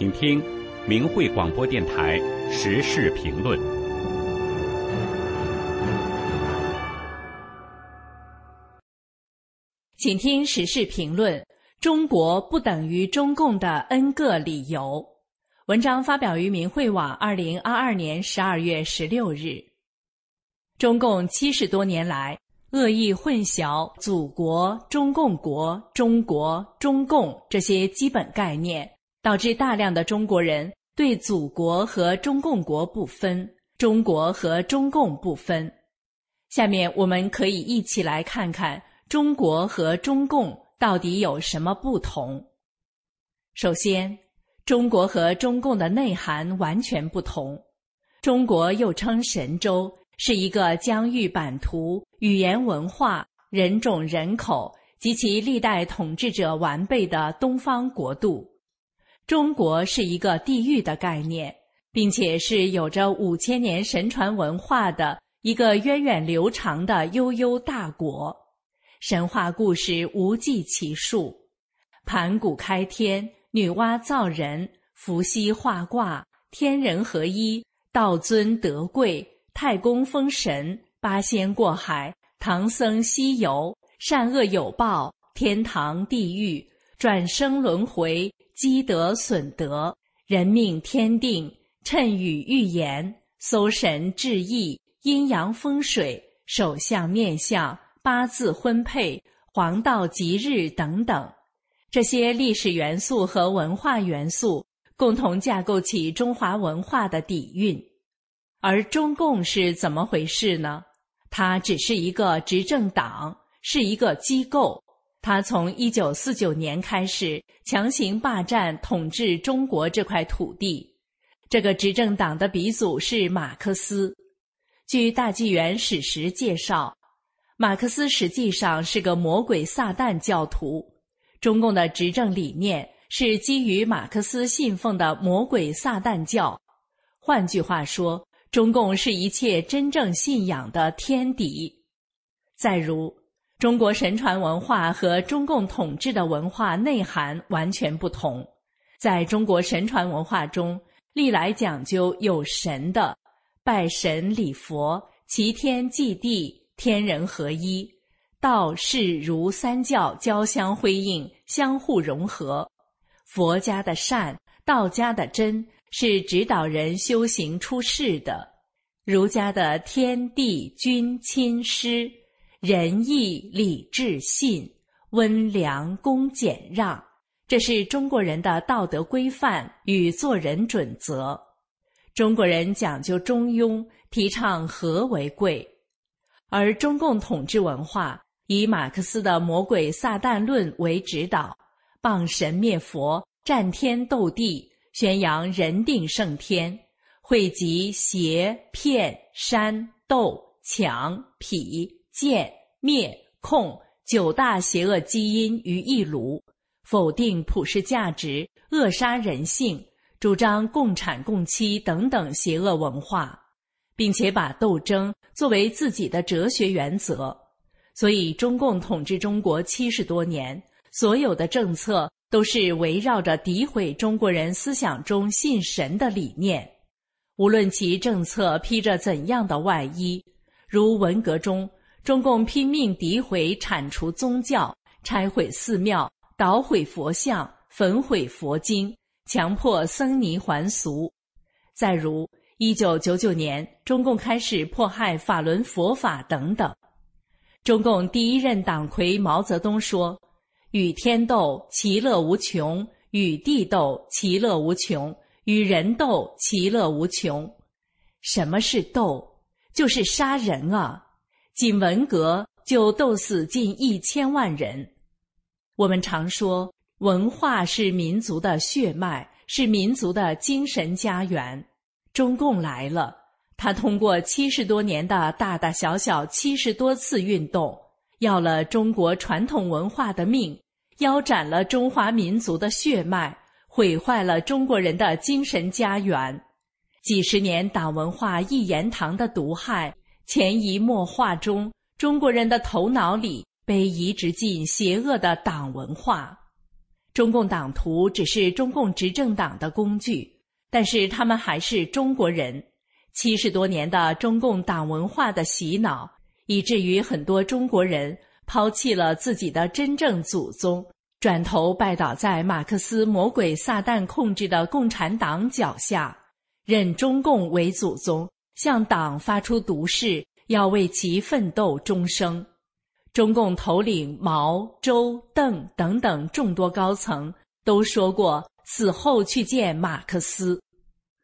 请听明慧广播电台时事评论。请听时事评论：中国不等于中共的 N 个理由。文章发表于明慧网，二零二二年十二月十六日。中共七十多年来恶意混淆“祖国”“中共国”“中国”“中共”这些基本概念。导致大量的中国人对祖国和中共国不分，中国和中共不分。下面我们可以一起来看看中国和中共到底有什么不同。首先，中国和中共的内涵完全不同。中国又称神州，是一个疆域、版图、语言、文化、人种、人口及其历代统治者完备的东方国度。中国是一个地域的概念，并且是有着五千年神传文化的一个源远流长的悠悠大国。神话故事无计其数，盘古开天、女娲造人、伏羲画卦、天人合一、道尊德贵、太公封神、八仙过海、唐僧西游、善恶有报、天堂地狱、转生轮回。积德损德，人命天定，谶语预言，搜神治疫，阴阳风水，手相面相，八字婚配，黄道吉日等等，这些历史元素和文化元素共同架构起中华文化的底蕴。而中共是怎么回事呢？它只是一个执政党，是一个机构。他从一九四九年开始强行霸占统治中国这块土地。这个执政党的鼻祖是马克思。据大纪元史实介绍，马克思实际上是个魔鬼撒旦教徒。中共的执政理念是基于马克思信奉的魔鬼撒旦教。换句话说，中共是一切真正信仰的天敌。再如。中国神传文化和中共统治的文化内涵完全不同。在中国神传文化中，历来讲究有神的拜神礼佛、齐天祭地、天人合一，道是如三教交相辉映、相互融合。佛家的善，道家的真，是指导人修行出世的；儒家的天地君亲师。仁义礼智信，温良恭俭让，这是中国人的道德规范与做人准则。中国人讲究中庸，提倡和为贵。而中共统治文化以马克思的魔鬼撒旦论为指导，谤神灭佛，战天斗地，宣扬人定胜天，汇集邪骗山斗抢痞。歼灭控九大邪恶基因于一炉，否定普世价值，扼杀人性，主张共产共妻等等邪恶文化，并且把斗争作为自己的哲学原则。所以，中共统治中国七十多年，所有的政策都是围绕着诋毁中国人思想中信神的理念。无论其政策披着怎样的外衣，如文革中。中共拼命诋毁、铲除宗教，拆毁寺庙，捣毁佛像，焚毁佛经，强迫僧尼还俗。再如，一九九九年，中共开始迫害法轮佛法等等。中共第一任党魁毛泽东说：“与天斗，其乐无穷；与地斗，其乐无穷；与人斗，其乐无穷。”什么是斗？就是杀人啊！仅文革就斗死近一千万人。我们常说，文化是民族的血脉，是民族的精神家园。中共来了，他通过七十多年的大大小小七十多次运动，要了中国传统文化的命，腰斩了中华民族的血脉，毁坏了中国人的精神家园。几十年党文化一言堂的毒害。潜移默化中，中国人的头脑里被移植进邪恶的党文化。中共党徒只是中共执政党的工具，但是他们还是中国人。七十多年的中共党文化的洗脑，以至于很多中国人抛弃了自己的真正祖宗，转头拜倒在马克思魔鬼撒旦控制的共产党脚下，认中共为祖宗，向党发出毒誓，要为其奋斗终生。中共头领毛、周、邓等等众多高层都说过死后去见马克思。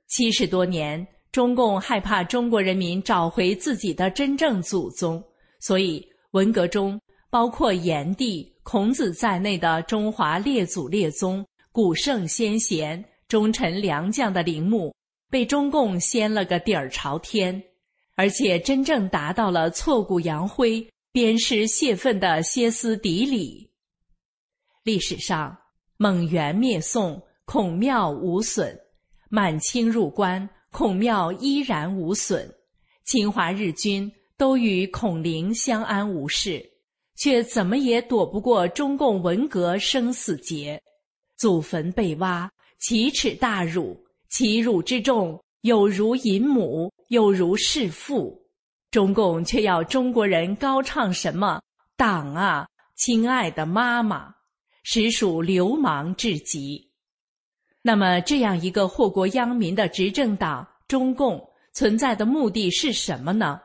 七十多年，中共害怕中国人民找回自己的真正祖宗，所以文革中包括炎帝、孔子在内的中华列祖列宗、古圣先贤、忠臣良将的陵墓被中共掀了个底儿朝天，而且真正达到了挫骨扬灰。鞭尸泄愤的歇斯底里。历史上，蒙元灭宋，孔庙无损；满清入关，孔庙依然无损；侵华日军都与孔陵相安无事，却怎么也躲不过中共文革生死劫。祖坟被挖，奇耻大辱，其辱之重，有如淫母，有如弑父。中共却要中国人高唱什么党啊，亲爱的妈妈，实属流氓至极。那么，这样一个祸国殃民的执政党中共存在的目的是什么呢？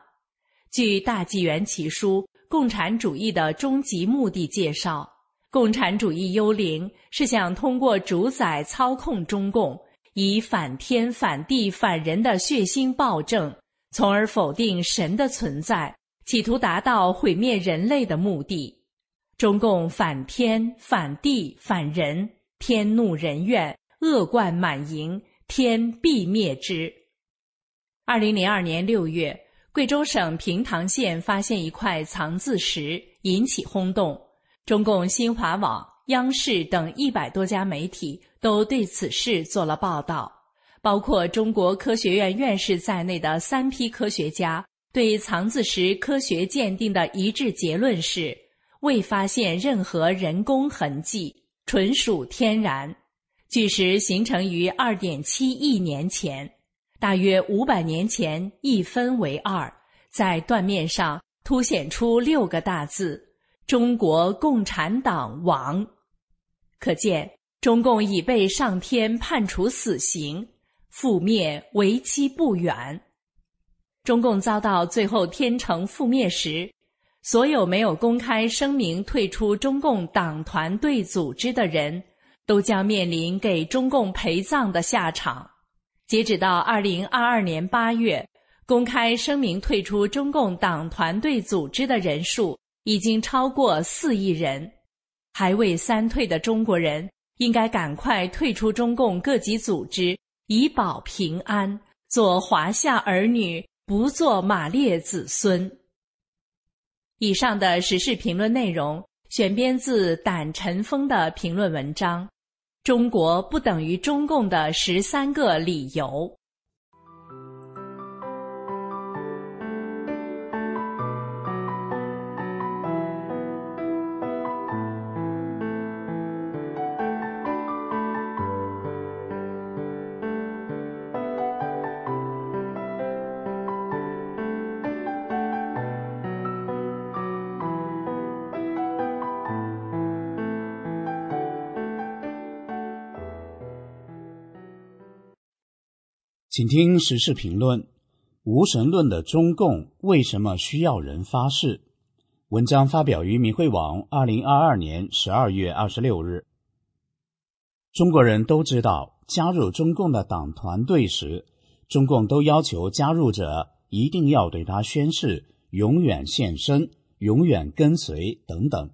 据大纪元奇书《共产主义的终极目的》介绍，共产主义幽灵是想通过主宰操控中共，以反天反地反人的血腥暴政。从而否定神的存在，企图达到毁灭人类的目的。中共反天、反地、反人，天怒人怨，恶贯满盈，天必灭之。二零零二年六月，贵州省平塘县发现一块藏字石，引起轰动。中共新华网、央视等一百多家媒体都对此事做了报道。包括中国科学院院士在内的三批科学家对藏字石科学鉴定的一致结论是：未发现任何人工痕迹，纯属天然。巨石形成于二点七亿年前，大约五百年前一分为二，在断面上凸显出六个大字“中国共产党亡”，可见中共已被上天判处死刑。覆灭为期不远。中共遭到最后天成覆灭时，所有没有公开声明退出中共党团队组织的人，都将面临给中共陪葬的下场。截止到二零二二年八月，公开声明退出中共党团队组织的人数已经超过四亿人。还未三退的中国人，应该赶快退出中共各级组织。以保平安，做华夏儿女，不做马列子孙。以上的时事评论内容选编自胆尘封的评论文章，《中国不等于中共的十三个理由》。请听时事评论：无神论的中共为什么需要人发誓？文章发表于民汇网，二零二二年十二月二十六日。中国人都知道，加入中共的党团队时，中共都要求加入者一定要对他宣誓，永远献身，永远跟随等等。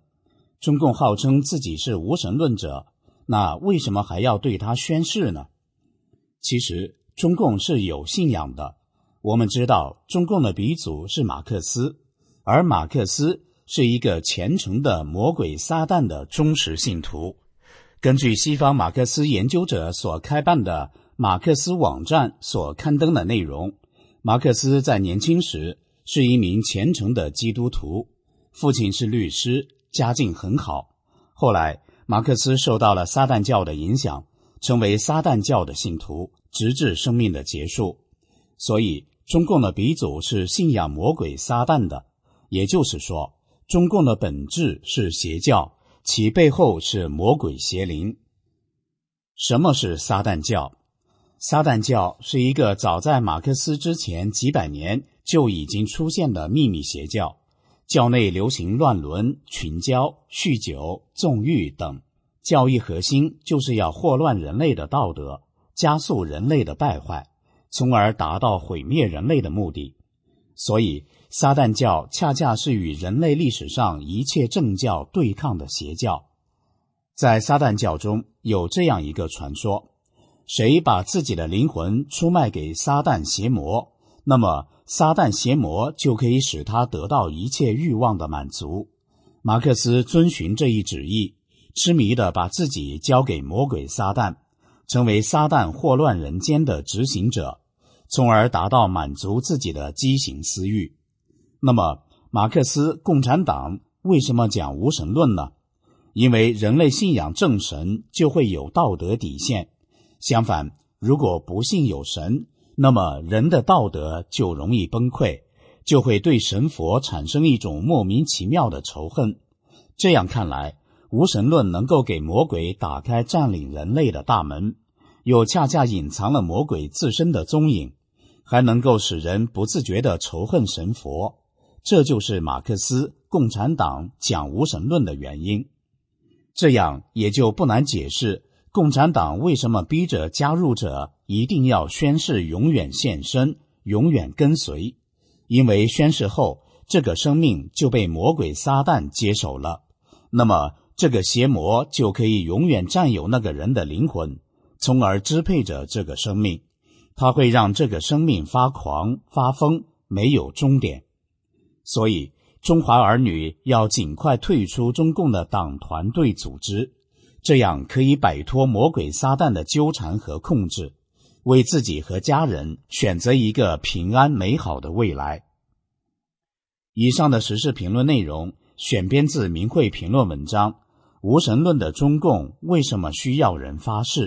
中共号称自己是无神论者，那为什么还要对他宣誓呢？其实。中共是有信仰的。我们知道，中共的鼻祖是马克思，而马克思是一个虔诚的魔鬼撒旦的忠实信徒。根据西方马克思研究者所开办的马克思网站所刊登的内容，马克思在年轻时是一名虔诚的基督徒，父亲是律师，家境很好。后来，马克思受到了撒旦教的影响，成为撒旦教的信徒，直至生命的结束。所以，中共的鼻祖是信仰魔鬼撒旦的，也就是说，中共的本质是邪教，其背后是魔鬼邪灵。什么是撒旦教？撒旦教是一个早在马克思之前几百年就已经出现的秘密邪教。教内流行乱伦、群交、酗酒、纵欲等，教义核心就是要祸乱人类的道德，加速人类的败坏，从而达到毁灭人类的目的。所以，撒旦教恰恰是与人类历史上一切正教对抗的邪教。在撒旦教中有这样一个传说：谁把自己的灵魂出卖给撒旦邪魔，那么。撒旦邪魔就可以使他得到一切欲望的满足。马克思遵循这一旨意，痴迷的把自己交给魔鬼撒旦，成为撒旦祸乱人间的执行者，从而达到满足自己的畸形私欲。那么，马克思共产党为什么讲无神论呢？因为人类信仰正神就会有道德底线。相反，如果不信有神，那么人的道德就容易崩溃，就会对神佛产生一种莫名其妙的仇恨。这样看来，无神论能够给魔鬼打开占领人类的大门，又恰恰隐藏了魔鬼自身的踪影，还能够使人不自觉地仇恨神佛。这就是马克思共产党讲无神论的原因。这样也就不难解释。共产党为什么逼着加入者一定要宣誓永远献身、永远跟随？因为宣誓后，这个生命就被魔鬼撒旦接手了，那么这个邪魔就可以永远占有那个人的灵魂，从而支配着这个生命。他会让这个生命发狂、发疯，没有终点。所以，中华儿女要尽快退出中共的党团队组织。这样可以摆脱魔鬼撒旦的纠缠和控制，为自己和家人选择一个平安美好的未来。以上的时事评论内容选编自《明慧评论》文章《无神论的中共为什么需要人发誓》。